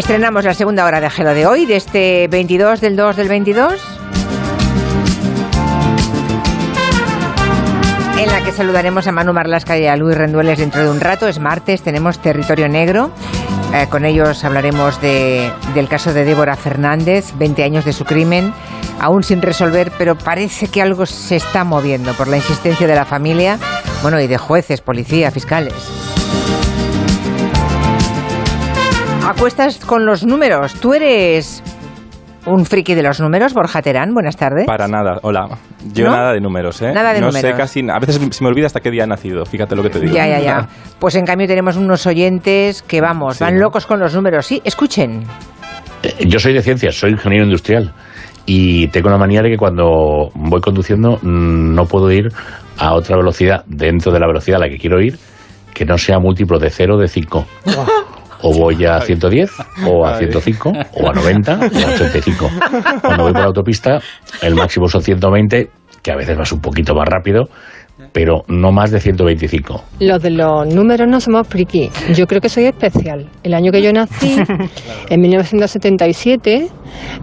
Estrenamos la segunda hora de Gelo de hoy, de este 22 del 2 del 22. En la que saludaremos a Manu Marlasca y a Luis Rendueles dentro de un rato. Es martes, tenemos Territorio Negro. Eh, con ellos hablaremos de, del caso de Débora Fernández, 20 años de su crimen, aún sin resolver, pero parece que algo se está moviendo por la insistencia de la familia, bueno, y de jueces, policía, fiscales. Acuestas con los números. Tú eres un friki de los números, Borja Terán. Buenas tardes. Para nada, hola. Yo ¿No? nada de números, ¿eh? Nada de no números. sé casi. A veces se me olvida hasta qué día he nacido, fíjate lo que te digo. Ya, ya, ya. Pues en cambio tenemos unos oyentes que, vamos, Sí, van ¿no? locos con los números. Sí, escuchen. Eh, Yo soy de ciencias, soy ingeniero industrial y tengo la manía de que cuando voy conduciendo mm, no puedo ir a otra velocidad dentro de la velocidad a la que quiero ir que no sea múltiplo de 0 o de 5. O voy a 110, o a Ay. 105, o a 90, o a 85. Cuando voy por la autopista, el máximo son 120, que a veces vas un poquito más rápido, pero no más de 125. Los de los números no somos friki. Yo creo que soy especial. El año que yo nací, en 1977,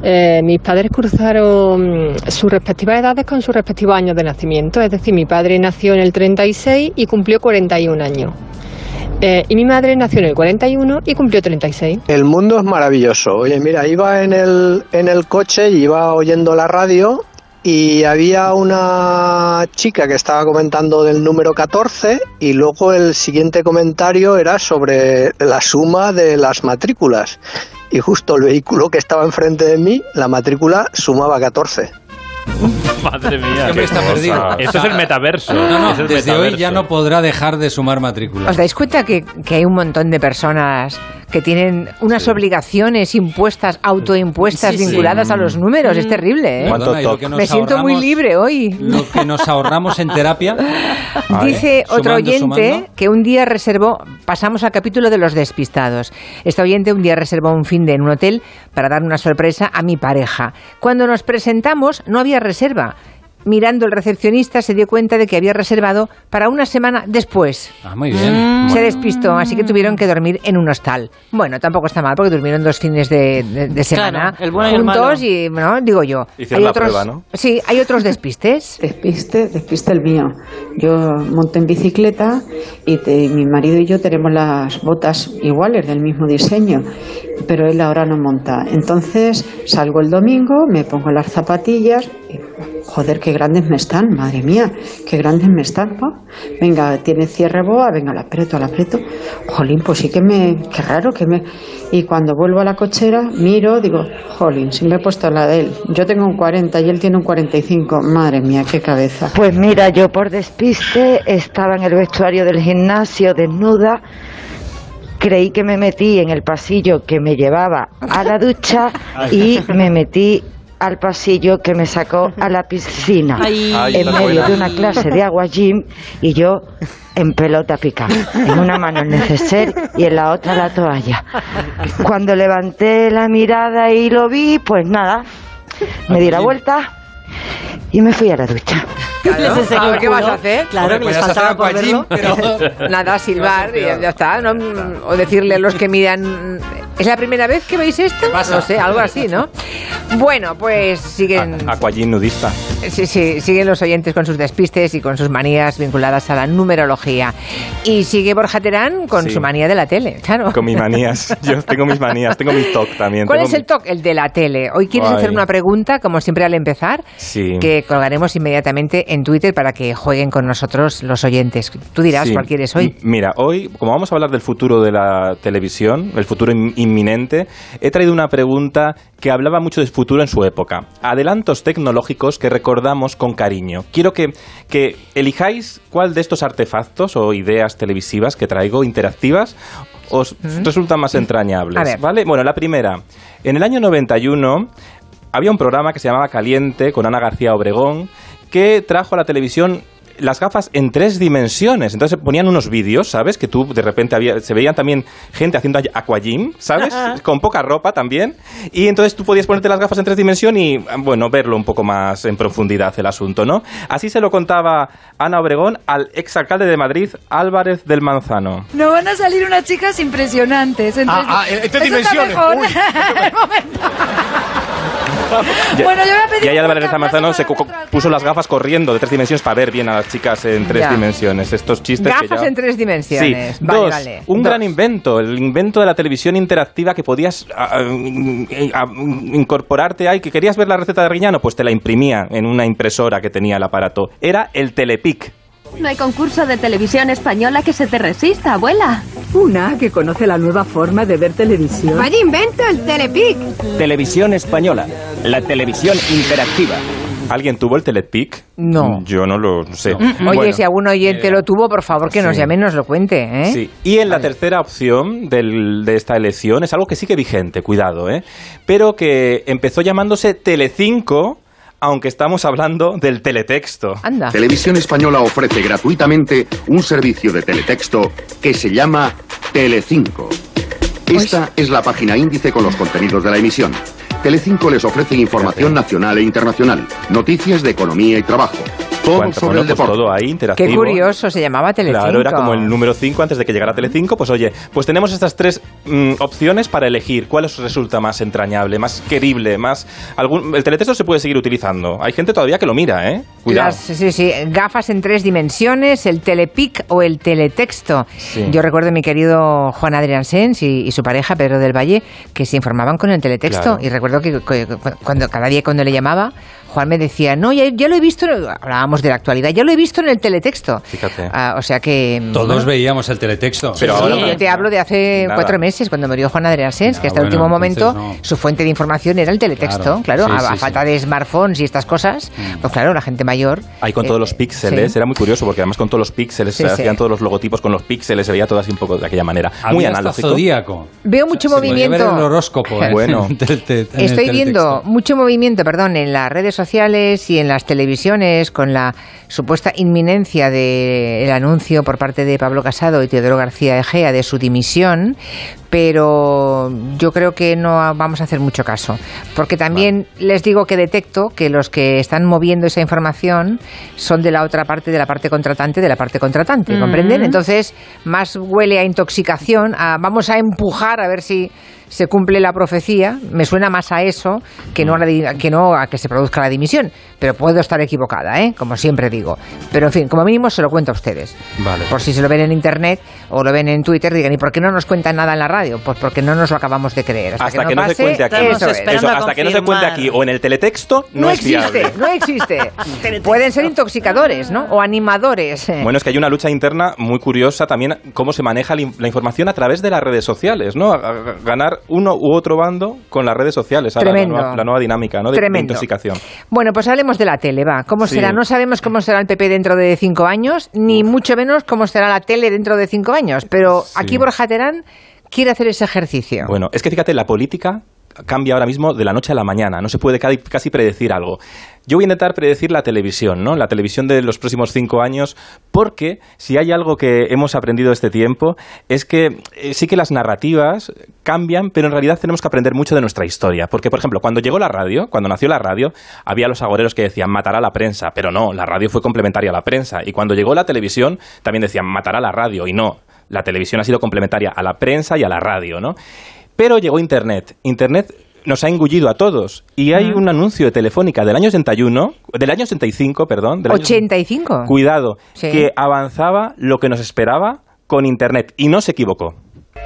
eh, mis padres cruzaron sus respectivas edades con sus respectivos años de nacimiento. Es decir, mi padre nació en el 36 y cumplió 41 años. Eh, y mi madre nació en el 41 y cumplió 36. El mundo es maravilloso. Oye, mira, iba en el, en el coche y iba oyendo la radio y había una chica que estaba comentando del número 14 y luego el siguiente comentario era sobre la suma de las matrículas. Y justo el vehículo que estaba enfrente de mí, la matrícula sumaba 14. Madre mía. Hombre, está cosa. perdido. Esto es el metaverso. No, no, Es el desde hoy metaverso. ya no podrá dejar de sumar matrículas. ¿Os dais cuenta que, que hay un montón de personas que tienen unas obligaciones impuestas, autoimpuestas, Sí, sí. vinculadas a los números? Es terrible, ¿eh? ¿Cuánto Perdona, lo que nos Me siento muy libre hoy. Lo que nos ahorramos en terapia. Dice otro Sumando, oyente sumando. que un día reservó, pasamos al capítulo de los despistados. Este oyente un día reservó un fin de en un hotel para dar una sorpresa a mi pareja. Cuando nos presentamos no había reserva. Mirando el recepcionista se dio cuenta de que había reservado para una semana después. Ah, muy bien. Se despistó, así que tuvieron que dormir en un hostal. Bueno, tampoco está mal porque durmieron dos fines de, de- de semana Claro, el bueno y el juntos malo. y, ¿no? digo yo. Hicieron la otros, prueba, ¿no? Sí, hay otros despistes. Despiste, despiste el mío. Yo monto en bicicleta y te- mi marido y yo tenemos las botas iguales, del mismo diseño, pero él ahora no monta. Entonces salgo el domingo, me pongo las zapatillas, y, joder, qué grandes me están, madre mía, qué grandes me están. ¿no? Venga, tiene cierre boa, venga, la aprieto, la aprieto. Jolín, pues sí que me, qué raro que me... Y cuando vuelvo a la cochera, miro, digo, jolín, si me he puesto la de él. Yo tengo un 40 y él tiene un 45. Madre mía, qué cabeza. Pues mira, yo por despiste estaba en el vestuario del gimnasio desnuda. Creí que me metí en el pasillo que me llevaba a la ducha y me metí al pasillo que me sacó a la piscina Ay. En medio buena. de una clase de agua gym y yo en pelota picada, en una mano el neceser y en la otra la toalla. Cuando levanté la mirada y lo vi, pues nada, me di la vuelta y me fui a la ducha. Claro. ¿Qué vas a hacer? Claro, Hombre, que les faltaba por verlo. pero... Nada, silbar y ya está, ¿no? O decirle a los que miran, ¿es la primera vez que veis esto? No sé, algo así, ¿no? Bueno, pues siguen, A- Aquagym nudista. sí, sí, siguen los oyentes con sus despistes y con sus manías vinculadas a la numerología. Y sigue Borja Terán con Sí. su manía de la tele, claro. Con mis manías. Yo tengo mis manías, tengo mis TOC también. ¿Cuál tengo es el toque? El de la tele. Hoy quieres Ay. hacer una pregunta, como siempre al empezar, Sí. que colgaremos inmediatamente en Twitter para que jueguen con nosotros los oyentes. Tú dirás Sí. cuál quieres hoy. M- Mira, hoy, como vamos a hablar del futuro de la televisión, el futuro in- inminente, he traído una pregunta que hablaba mucho del futuro en su época. Adelantos tecnológicos que recordamos con cariño. Quiero que, que elijáis cuál de estos artefactos o ideas televisivas que traigo interactivas os resultan más entrañables. ¿Vale? Bueno, la primera. En el año 91 había un programa que se llamaba Caliente con Ana García Obregón que trajo a la televisión las gafas en tres dimensiones. Entonces ponían unos vídeos, ¿sabes? Que tú de repente había, se veían también gente haciendo aquagym, ¿sabes? Con poca ropa también. Y entonces tú podías ponerte las gafas en tres dimensiones y, bueno, verlo un poco más en profundidad el asunto, ¿no? Así se lo contaba Ana Obregón al exalcalde de Madrid, Álvarez del Manzano. No van a salir unas chicas impresionantes. En Ah, tres- ah, en- tres dimensiones. mejor. Uy. Bueno, yo voy a pedir Álvarez Manzano se puso las gafas corriendo de tres dimensiones para ver bien a las chicas en tres Ya. dimensiones. Estos chistes que Gafas ya- en tres dimensiones. Sí. Vale, Dos, vale. un Dos. gran invento, el invento de la televisión interactiva que podías ah, ah, mm, ah, incorporarte ahí, que querías ver la receta de Riñano, pues te la imprimía en una impresora que tenía el aparato. Era el Telepic. No hay concurso de televisión española que se te resista, abuela. Una que conoce la nueva forma de ver televisión. Vaya invento, el Telepic. Televisión española, la televisión interactiva. ¿Alguien tuvo el Telepic? No. Yo no lo sé. Oye, Bueno. si algún oyente lo tuvo, por favor que nos llame y nos lo cuente. ¿eh? Sí. Y en la tercera opción del- de esta elección es algo que sigue vigente, cuidado, ¿eh? pero que empezó llamándose Telecinco, aunque estamos hablando del teletexto. Anda. Televisión Española ofrece gratuitamente un servicio de teletexto que se llama Telecinco. Esta es la página índice con los contenidos de la emisión. Telecinco les ofrece información nacional e internacional, noticias de economía y trabajo, todo sobre bueno, el pues deporte. todo ahí interactivo. Qué curioso, se llamaba Telecinco. Claro, era como el número 5 antes de que llegara Telecinco. Pues oye, pues tenemos estas tres mm, opciones para elegir cuál os resulta más entrañable, más querible, más... Algún, el teletexto se puede seguir utilizando. Hay gente todavía que lo mira, ¿eh? Cuidado. Las, sí, sí, gafas en tres dimensiones, el telepic o el teletexto. Sí. Yo recuerdo a mi querido Juan Adrián Sens y, y su pareja Pedro del Valle que se informaban con el teletexto Claro. y recuerdo que, que- cuando cada día cuando le llamaba Juan me decía, no, ya, ya lo he visto, hablábamos de la actualidad, ya lo he visto en el teletexto. Fíjate. Ah, o sea que... Todos bueno, veíamos el teletexto. Pero Sí, ahora- yo te hablo de hace Nada. cuatro meses, cuando murió Juan Adrián Sens, que hasta el último momento no. su fuente de información era el teletexto, claro, Claro, sí, a, a sí, falta de smartphones y estas cosas, pues claro, la gente mayor... Ahí con eh, todos los píxeles, sí. era muy curioso porque además con todos los píxeles Sí, se sí. hacían todos los logotipos con los píxeles, se veía todo así un poco de aquella manera. muy analógico. zodíaco. Veo mucho Se ver movimiento. el horóscopo. ¿eh? Bueno. Estoy viendo mucho movimiento, perdón, en las redes sociales y en las televisiones con la supuesta inminencia del anuncio por parte de Pablo Casado y Teodoro García Egea de su dimisión, pero yo creo que no vamos a hacer mucho caso, porque también les digo que detecto que los que están moviendo esa información son de la otra parte, de la parte contratante, de la parte contratante. ¿comprenden? Entonces, más huele a intoxicación, a vamos a empujar a ver si se cumple la profecía, me suena más a eso que no a, la que no a que se produzca la dimisión, pero puedo estar equivocada, ¿eh? como siempre digo. Pero en fin, como mínimo se lo cuento a ustedes. Vale. Por si se lo ven en internet o lo ven en Twitter, digan, ¿y por qué no nos cuentan nada en la radio? Pues porque no nos lo acabamos de creer. Hasta, Hasta que no, pase, se cuente aquí. eso es. Eso, hasta que no se cuente aquí o en el teletexto, no, No es viable. existe, no existe. Pueden ser intoxicadores, ¿no? O animadores. Bueno, es que hay una lucha interna muy curiosa también cómo se maneja la in- la información a través de las redes sociales, ¿no? A- a- ganar uno u otro bando con las redes sociales, ahora, la nueva, la nueva dinámica, ¿no? De, intoxicación. Bueno, pues hablemos de la tele, va. ¿Cómo Sí. será? No sabemos cómo será el PP dentro de cinco años, ni mucho menos cómo será la tele dentro de cinco años. Pero aquí Borja Terán quiere hacer ese ejercicio. Bueno, es que fíjate, la política cambia ahora mismo de la noche a la mañana, no se puede ca- casi predecir algo. Yo voy a intentar predecir la televisión, ¿no? La televisión de los próximos cinco años, porque si hay algo que hemos aprendido este tiempo es que eh, sí que las narrativas cambian, pero en realidad tenemos que aprender mucho de nuestra historia. Porque, por ejemplo, cuando llegó la radio, cuando nació la radio, había los agoreros que decían matará la prensa, pero no, la radio fue complementaria a la prensa. Y cuando llegó la televisión, también decían matará la radio, y no, la televisión ha sido complementaria a la prensa y a la radio, ¿no? Pero llegó Internet. Internet nos ha engullido a todos. Y hay un anuncio de Telefónica del año 81, del año 85, perdón. Del año 85. Cuidado, Sí. que avanzaba lo que nos esperaba con Internet. Y no se equivocó.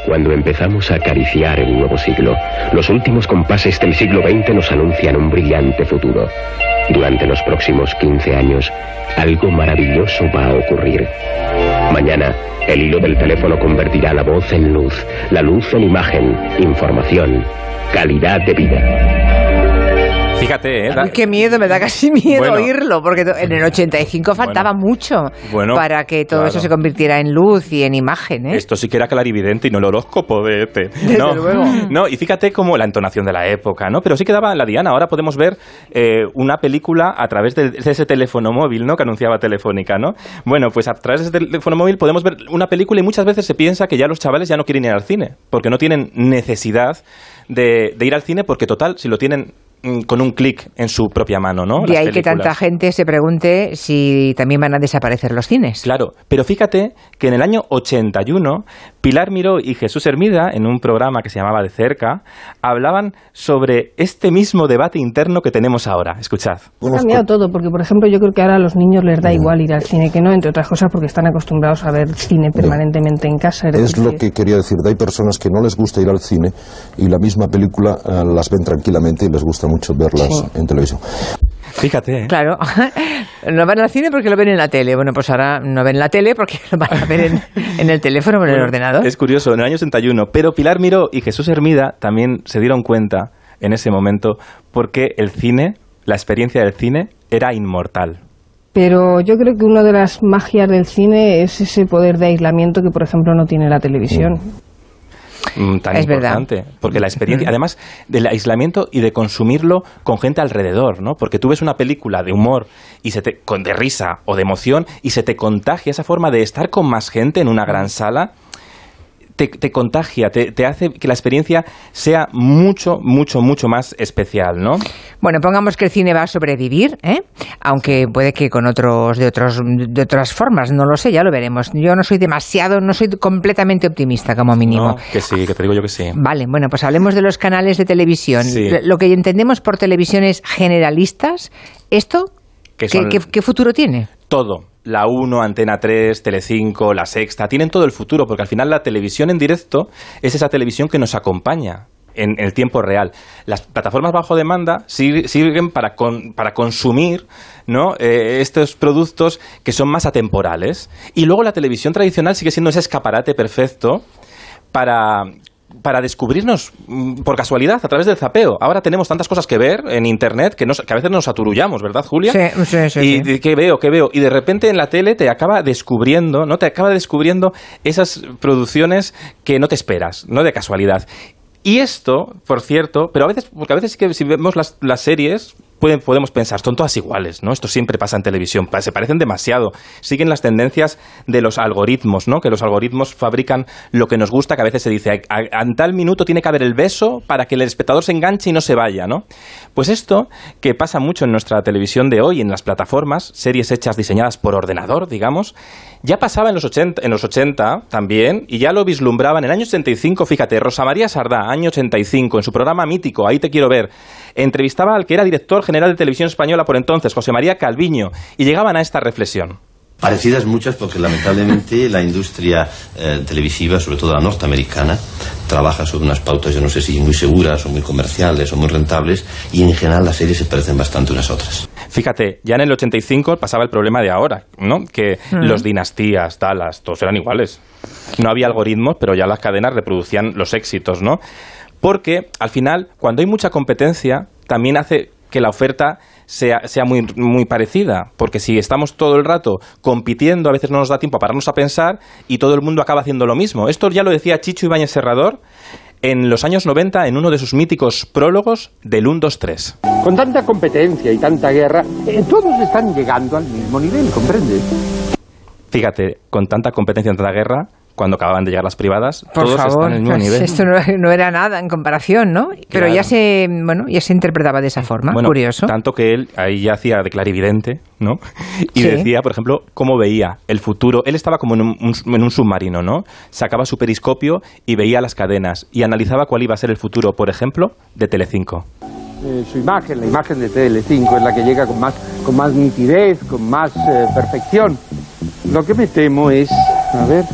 Cuando empezamos a acariciar el nuevo siglo, los últimos compases del siglo XX nos anuncian un brillante futuro. Durante los próximos 15 años, algo maravilloso va a ocurrir. Mañana, el hilo del teléfono convertirá la voz en luz, la luz en imagen, información, calidad de vida. Fíjate, ¿eh? Uy, qué miedo, me da casi miedo Bueno. oírlo, porque en el 85 faltaba mucho Bueno, para que todo claro. eso se convirtiera en luz y en imagen, ¿eh? Esto sí que era clarividente y no el horóscopo de ET. Desde no, luego. No, y fíjate como la entonación de la época, ¿no? Pero sí quedaba la diana. Ahora podemos ver eh, una película a través de, ese teléfono móvil, ¿no? Que anunciaba Telefónica, ¿no? Bueno, pues a través de ese teléfono móvil podemos ver una película y muchas veces se piensa que ya los chavales ya no quieren ir al cine, porque no tienen necesidad de, de ir al cine, porque total, si lo tienen con un clic en su propia mano, ¿no? De Las ahí que tanta gente se pregunte si también van a desaparecer los cines. Claro, pero fíjate que en el año 81, Pilar Miró y Jesús Hermida, en un programa que se llamaba De Cerca, hablaban sobre este mismo debate interno que tenemos ahora. Escuchad. Ha cambiado todo, porque por ejemplo yo creo que ahora a los niños les da igual ir al cine que no, entre otras cosas porque están acostumbrados a ver cine permanentemente en casa. Es lo que quería decir. Hay personas que no les gusta ir al cine y la misma película eh, las ven tranquilamente y les gusta mucho verlas Sí. en televisión. Fíjate, ¿eh? Claro, no van al cine porque lo ven en la tele. Bueno, pues ahora no ven la tele porque lo van a ver en, en el teléfono o en el ordenador. Es curioso, en el año 81. Pero Pilar Miró y Jesús Hermida también se dieron cuenta en ese momento porque el cine, la experiencia del cine, era inmortal. Pero yo creo que una de las magias del cine es ese poder de aislamiento que por ejemplo no tiene la televisión. Mm, tan Es verdad. importante. Porque la experiencia, además del aislamiento y de consumirlo con gente alrededor, ¿no? Porque tú ves una película de humor y se te, con, de risa o de emoción y se te contagia esa forma de estar con más gente en una gran sala. Te, te contagia, te, te hace que la experiencia sea mucho, mucho, mucho más especial, ¿no? Bueno, pongamos que el cine va a sobrevivir, ¿eh? aunque puede que con otros de otros de otras formas, no lo sé, ya lo veremos. Yo no soy demasiado, no soy completamente optimista como mínimo. No, que sí, que te digo yo que sí. Vale, bueno, pues hablemos de los canales de televisión. Sí. Lo que entendemos por televisiones generalistas, ¿esto Que qué, son- qué- qué futuro tiene? todo. La 1, Antena 3, Telecinco, La Sexta, tienen todo el futuro, porque al final la televisión en directo es esa televisión que nos acompaña en el tiempo real. Las plataformas bajo demanda sir- sirven para, con- para consumir ¿no? Eh, estos productos que son más atemporales. Y luego la televisión tradicional sigue siendo ese escaparate perfecto para para descubrirnos mm, por casualidad a través del zapeo. Ahora tenemos tantas cosas que ver en internet que, nos- que a veces nos aturullamos, ¿verdad, Julia? Sí, sí, sí, Y sí. ¿qué veo? ¿Qué veo? Y de repente en la tele te acaba descubriendo, ¿no? Te acaba descubriendo esas producciones que no te esperas, ¿no? De casualidad. Y esto, por cierto, pero a veces, porque a veces sí que si vemos las, las series, pueden, podemos pensar, son todas iguales, ¿no? Esto siempre pasa en televisión, se parecen demasiado, siguen las tendencias de los algoritmos, ¿no? Que los algoritmos fabrican lo que nos gusta, que a veces se dice, en tal minuto tiene que haber el beso para que el espectador se enganche y no se vaya, ¿no? Pues esto, que pasa mucho en nuestra televisión de hoy, en las plataformas, series hechas, diseñadas por ordenador, digamos, ya pasaba en los 80, en los 80 también, y ya lo vislumbraba en el año 85, fíjate, Rosa María Sardá, año 85, en su programa mítico, Ahí te quiero ver, entrevistaba al que era director general de Televisión Española por entonces, José María Calviño, y llegaban a esta reflexión. Parecidas muchas porque lamentablemente la industria eh, televisiva, sobre todo la norteamericana, trabaja sobre unas pautas, yo no sé si muy seguras o muy comerciales o muy rentables, y en general las series se parecen bastante unas a otras. Fíjate, ya en el 85 pasaba el problema de ahora, ¿no? Que Mm. los dinastías, Dallas, todos eran iguales. No había algoritmos, pero ya las cadenas reproducían los éxitos, ¿no? Porque al final, cuando hay mucha competencia, también hace que la oferta sea, sea muy, muy parecida. Porque si estamos todo el rato compitiendo, a veces no nos da tiempo a pararnos a pensar y todo el mundo acaba haciendo lo mismo. Esto ya lo decía Chicho Ibáñez Serrador en los años 90 en uno de sus míticos prólogos del 1, 2, 3. Con tanta competencia y tanta guerra, eh, todos están llegando al mismo nivel, ¿comprendes? Fíjate, con tanta competencia en tanta guerra, cuando acababan de llegar las privadas, Por todos favor, están en el mismo nivel. esto no, no era nada en comparación, ¿no? Pero Claro. ya se, bueno, ya se interpretaba de esa forma. Bueno, Curioso. Tanto que él ahí ya hacía de clarividente, ¿no? Y Sí. decía, por ejemplo, cómo veía el futuro. Él estaba como en un, un- en un submarino, ¿no? Sacaba su periscopio y veía las cadenas y analizaba cuál iba a ser el futuro, por ejemplo, de Telecinco. Eh, su imagen, la imagen de Tele5 es la que llega con más, con más nitidez, con más eh, perfección. Lo que me temo es, a ver,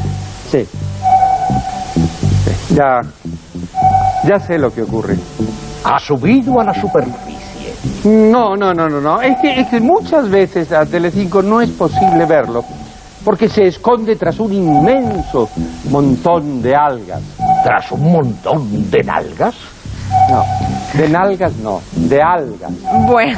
sí, ya, ya sé lo que ocurre. Ha subido a la superficie. No, no, no, no, no. Es que, es que muchas veces a Telecinco no es posible verlo porque se esconde tras un inmenso montón de algas. ¿Tras un montón de nalgas? No, de nalgas no, de algas. Bueno.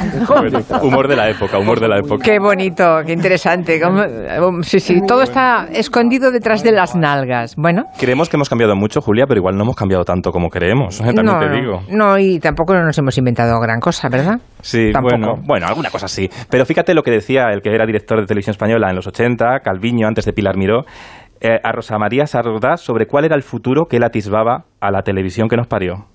humor de la época, humor de la época. Qué bonito, qué interesante. Como- um, Sí, sí, todo está escondido detrás de las nalgas. Bueno, Creemos que hemos cambiado mucho, Julia, pero igual no hemos cambiado tanto como creemos, ¿eh? también no, te no, digo. no, y tampoco nos hemos inventado gran cosa, ¿verdad? Sí, Tampoco. bueno, bueno, alguna cosa sí. Pero fíjate lo que decía el que era director de televisión española en los 80, Calviño, antes de Pilar Miró, eh, a Rosa María Sardás sobre cuál era el futuro que él atisbaba a la televisión que nos parió.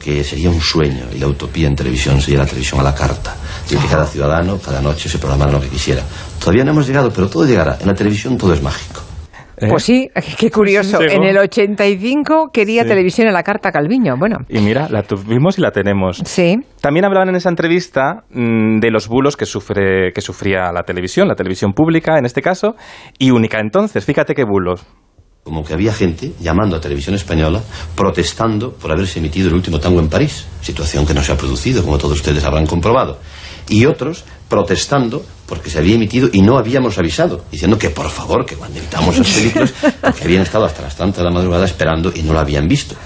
Que sería un sueño y la utopía en televisión sería la televisión a la carta, de que cada ciudadano cada noche se programara lo que quisiera. Todavía no hemos llegado, pero todo llegará. En la televisión todo es mágico. Pues sí, qué curioso. Llegó. En el 85 quería Sí. televisión en la carta Calviño. Bueno, Y mira, la tuvimos y la tenemos. sí. También hablaban en esa entrevista mm, de los bulos que, sufre, que sufría la televisión, la televisión pública en este caso, y única entonces. Fíjate qué bulos. Como que había gente llamando a televisión española protestando por haberse emitido el último tango en París, situación que no se ha producido, como todos ustedes habrán comprobado. Y otros protestando porque se había emitido y no habíamos avisado, diciendo que por favor, que cuando emitamos las películas, porque habían estado hasta las tantas de la madrugada esperando y no lo habían visto.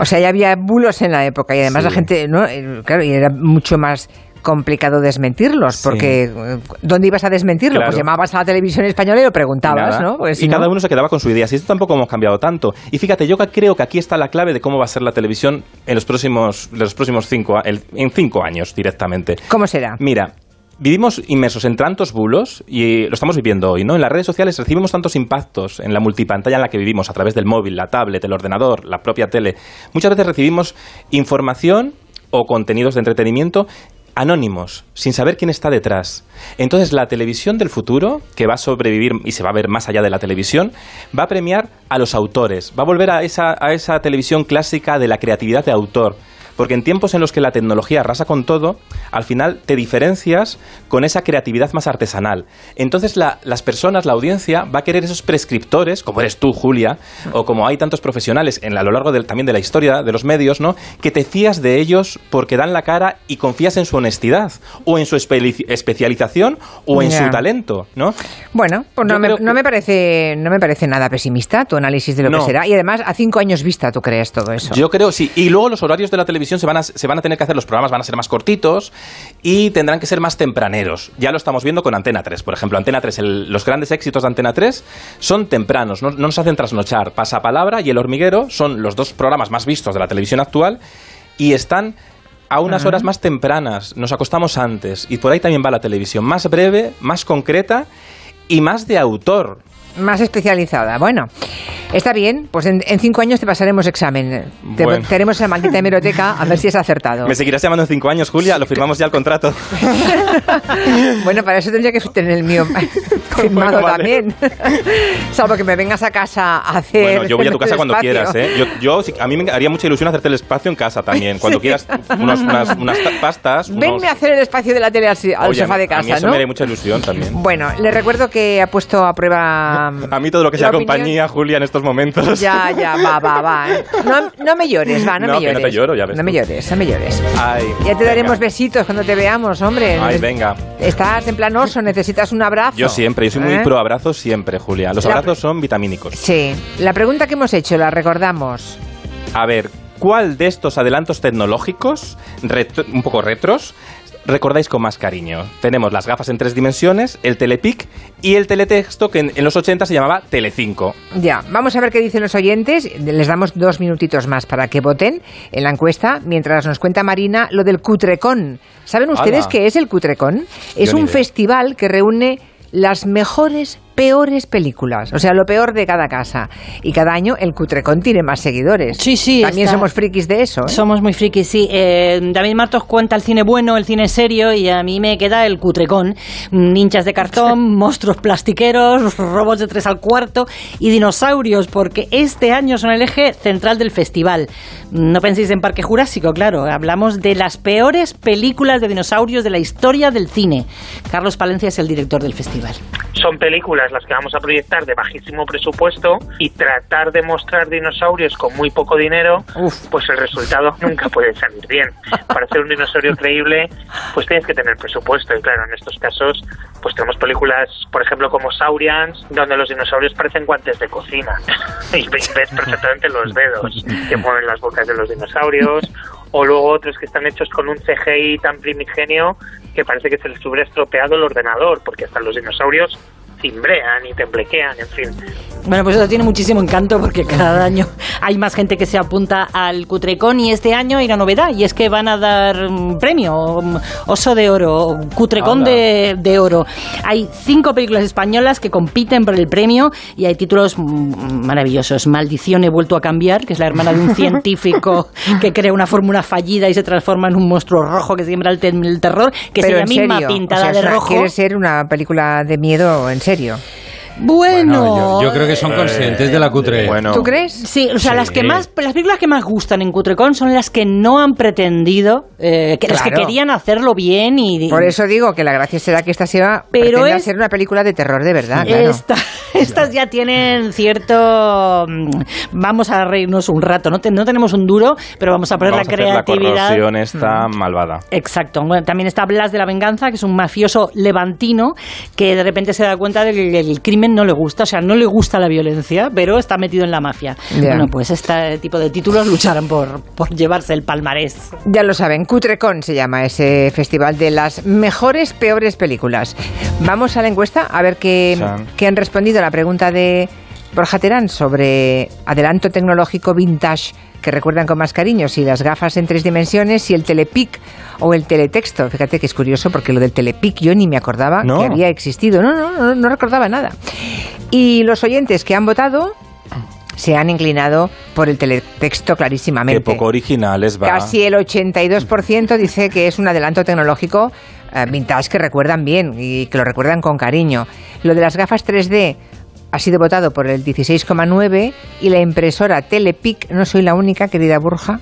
O sea, ya había bulos en la época y además la gente, ¿no? Eh, Claro, y era mucho más complicado desmentirlos, porque eh, ¿dónde ibas a desmentirlo? Claro. Pues llamabas a la televisión española y lo preguntabas, Nada. ¿no? Porque y si cada no- uno se quedaba con su idea. Si esto tampoco hemos cambiado tanto. Y fíjate, yo creo que aquí está la clave de cómo va a ser la televisión en los próximos, en los próximos cinco, el- en cinco años directamente. ¿Cómo será? Mira, vivimos inmersos en tantos bulos y lo estamos viviendo hoy, ¿no? En las redes sociales recibimos tantos impactos en la multipantalla en la que vivimos a través del móvil, la tablet, el ordenador, la propia tele. Muchas veces recibimos información o contenidos de entretenimiento anónimos, sin saber quién está detrás. Entonces, la televisión del futuro, que va a sobrevivir y se va a ver más allá de la televisión, va a premiar a los autores, va a volver a esa, a esa televisión clásica de la creatividad de autor. Porque en tiempos en los que la tecnología arrasa con todo, al final te diferencias con esa creatividad más artesanal. Entonces la- las personas, la audiencia, va a querer esos prescriptores, como eres tú, Julia, o como hay tantos profesionales en, a lo largo del- también de la historia de los medios, ¿no? que te fías de ellos porque dan la cara y confías en su honestidad, o en su espe- especialización, o en su talento. ¿no? Bueno, pues no me, creo que- no me parece no me parece nada pesimista tu análisis de lo No. que será y además a cinco años vista tú crees todo eso. Yo creo, sí. Y luego los horarios de la televisión se van, a, se van a tener que hacer, los programas van a ser más cortitos y tendrán que ser más tempraneros. Ya lo estamos viendo con Antena 3. Por ejemplo, Antena 3, el- los grandes éxitos de Antena 3 son tempranos, no, no nos hacen trasnochar. Pasapalabra y El Hormiguero son los dos programas más vistos de la televisión actual y están a unas horas más tempranas. Nos acostamos antes y por ahí también va la televisión. Más breve, más concreta y más de autor. Más especializada. Bueno, está bien, pues en, en cinco años te pasaremos examen. Te, Bueno. te haremos en la maldita hemeroteca a ver si has acertado. ¿Me seguirás llamando en cinco años, Julia? Lo firmamos ya el contrato. Bueno, para eso tendría que tener el mío firmado Bueno, vale. también. Salvo que me vengas a casa a hacer. Bueno, yo voy a tu casa cuando espacio. quieras, ¿eh? Yo, yo a mí me haría mucha ilusión hacerte el espacio en casa también. Cuando Sí. quieras unos- unas, unas ta- pastas. unos- Venme a hacer el espacio de la tele al, al Oye, sofá de A mí casa, eso ¿no? me haría mucha ilusión también. Bueno, le recuerdo que ha puesto a prueba. A mí todo lo que sea opinión- compañía, Julia, en estos momentos. Ya, ya, va, va, va. ¿eh? No, no me llores, va, no, No, me llores. no te lloro, ya ves No me tú. llores, no me llores. Ay, Ya te venga. daremos besitos cuando te veamos, hombre. Ay, venga. Estás en plan oso, necesitas un abrazo. Yo siempre, yo soy muy ¿Eh? pro abrazos siempre, Julia. Los La- abrazos son vitamínicos. Sí. La pregunta que hemos hecho, la recordamos. A ver, ¿cuál de estos adelantos tecnológicos, un poco retros, recordáis con más cariño? Tenemos las gafas en tres dimensiones, el telepic y el teletexto que en, en los 80 se llamaba Telecinco. Ya, vamos a ver qué dicen los oyentes. Les damos dos minutitos más para que voten en la encuesta, mientras nos cuenta Marina lo del Cutrecon. ¿Saben ustedes qué es el Cutrecon? Es Yo un festival que reúne las mejores, peores películas. O sea, lo peor de cada casa. Y cada año el Cutrecon tiene más seguidores. Sí, sí. También está- somos frikis de eso. ¿eh? Somos muy frikis, sí. Eh, David Martos cuenta el cine bueno, el cine serio, y a mí me queda el cutrecón. Ninchas de cartón, monstruos plastiqueros, robots de tres al cuarto y dinosaurios, porque este año son el eje central del festival. No penséis en Parque Jurásico, claro. Hablamos de las peores películas de dinosaurios de la historia del cine. Carlos Palencia es el director del festival. son películas las que vamos a proyectar de bajísimo presupuesto y tratar de mostrar dinosaurios con muy poco dinero, pues el resultado nunca puede salir bien. Para hacer un dinosaurio creíble, pues tienes que tener presupuesto. Y claro, en estos casos, pues tenemos películas, por ejemplo, como Saurians, donde los dinosaurios parecen guantes de cocina. Y ves ves perfectamente los dedos que mueven las bocas de los dinosaurios, o luego otros que están hechos con un CGI tan primigenio que parece que se les hubiera estropeado el ordenador, porque hasta los dinosaurios cimbrean y temblequean, en fin. Bueno, pues eso tiene muchísimo encanto porque cada año hay más gente que se apunta al Cutrecon y este año hay una novedad y es que van a dar mm, premio, mm, Oso de Oro, Cutrecon de, de Oro. Hay cinco películas españolas que compiten por el premio y hay títulos mm, maravillosos. Maldición, he vuelto a cambiar, que es la hermana de un científico que crea una fórmula fallida y se transforma en un monstruo rojo que siembra el, el terror, que Pero es ella misma serio, pintada o sea, de rojo. Quiere ser una película de miedo en serio. Bueno, yo, yo creo que son conscientes de la cutre. ¿Tú crees? Sí, o sea, Sí. las que más, las películas que más gustan en Cutrecon son las que no han pretendido, eh, que las que Claro. querían hacerlo bien y Por eso digo que la gracia será que esta sea Pero es- ser una película de terror de verdad, claro. Esta- estas ya tienen cierto, mm, vamos a reírnos un rato, no, Te- no tenemos un duro, pero vamos a poner Vamos la a hacer la creatividad. esta malvada. Exacto. Bueno, también está Blas de la Venganza, que es un mafioso levantino que de repente se da cuenta de que el crimen no le gusta, o sea, no le gusta la violencia, pero está metido en la mafia. Bueno, pues este tipo de títulos lucharán por, por llevarse el palmarés. Ya lo saben, Cutrecon se llama ese festival de las mejores, peores películas. Vamos a la encuesta a ver qué, qué han respondido a la pregunta de Borja Terán sobre adelanto tecnológico vintage que recuerdan con más cariño, si las gafas en tres dimensiones, si el telepic o el teletexto. Fíjate que es curioso porque lo del telepic yo ni me acordaba No. que había existido. No, no, no, no recordaba nada. Y los oyentes que han votado se han inclinado por el teletexto clarísimamente. Qué poco originales va. Casi el 82% dice que es un adelanto tecnológico eh, vintage que recuerdan bien y que lo recuerdan con cariño. Lo de las gafas 3D ha sido votado por el 16,9 y la impresora Telepic, no soy la única, querida Borja,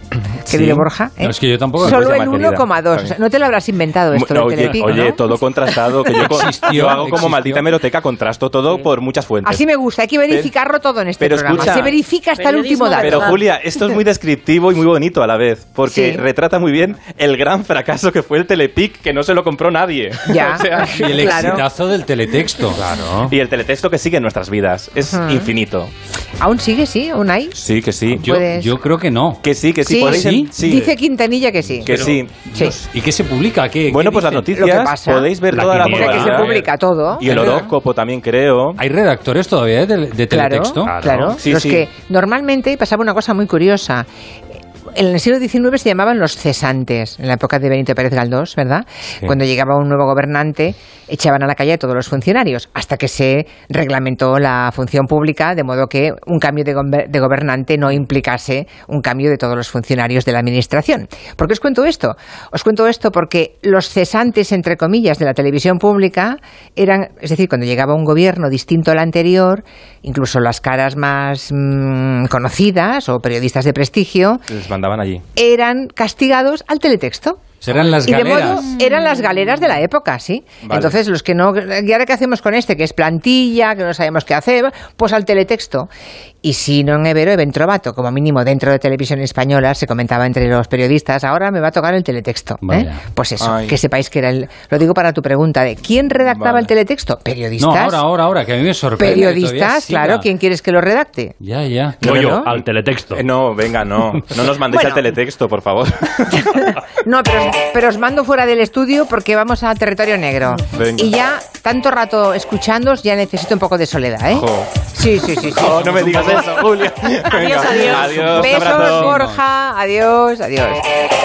querido Borja, ¿eh? No, es que yo tampoco. solo el llama, querida. 1,2. O sea, no te lo habrás inventado esto No, oye, Telepic, oye, ¿no? todo contrastado. Que yo, co- Existió, yo hago como existió. maldita hemeroteca, contrasto todo por muchas fuentes. Así me gusta, hay que verificarlo todo en este pero programa. escucha- Se verifica hasta el último dato. Pero Julia, esto es muy descriptivo y muy bonito a la vez, porque Sí. retrata muy bien el gran fracaso que fue el Telepic, que no se lo compró nadie. Ya. O sea, Y el Claro. exitazo del teletexto. Claro. y el teletexto que sigue en nuestras vidas. Es infinito. ¿Aún sigue, sí? ¿Aún hay? Sí, que sí. Yo, yo creo que no. Que sí, que sí. Sí. podéis ¿Sí? Sí. Dice Quintanilla que sí. que sí. ¿Y qué se publica? ¿Qué, Bueno, qué pues las? Lo que noticias pasa- podéis ver La toda la que se publica todo. Y el horóscopo también creo. ¿Hay redactores todavía de, de Claro, teletexto? claro. Sí, los sí. que normalmente pasaba una cosa muy curiosa. En el siglo XIX se llamaban los cesantes, en la época de Benito Pérez Galdós, ¿verdad? Cuando llegaba un nuevo gobernante, echaban a la calle a todos los funcionarios, hasta que se reglamentó la función pública, de modo que un cambio de, gober- de gobernante no implicase un cambio de todos los funcionarios de la administración. ¿Por qué os cuento esto? Os cuento esto porque los cesantes, entre comillas, de la televisión pública eran, es decir, cuando llegaba un gobierno distinto al anterior, incluso las caras más mm, conocidas o periodistas de prestigio, Les mandaban allí. eran castigados al teletexto. Serán las y de modo galeras. eran las galeras de la época, sí. Vale. Entonces, los que no. ¿Y ahora qué hacemos con este? Que es plantilla, que no sabemos qué hacer, pues al teletexto. Y si no en Evero, Eventrovato, como mínimo dentro de televisión española, se comentaba entre los periodistas, ahora me va a tocar el teletexto. ¿eh? Pues eso, Ay. que sepáis que era el. Lo digo para tu pregunta de ¿quién redactaba Vale. el teletexto? Periodistas. No, ahora, ahora, ahora, que a mí me sorprende. Periodistas, claro, ¿quién quieres que lo redacte? Ya, ya. No yo, al teletexto. Eh, no, venga, no. No nos mandéis Bueno. al teletexto, por favor. No, pero, pero os mando fuera del estudio porque vamos a territorio negro. Venga. Y ya, tanto rato escuchándos, ya necesito un poco de soledad, ¿eh? Jo. Sí, sí, sí. sí. Oh, no me digas eso, Julia. Venga, adiós. adiós. Besos. Borja. Adiós, adiós.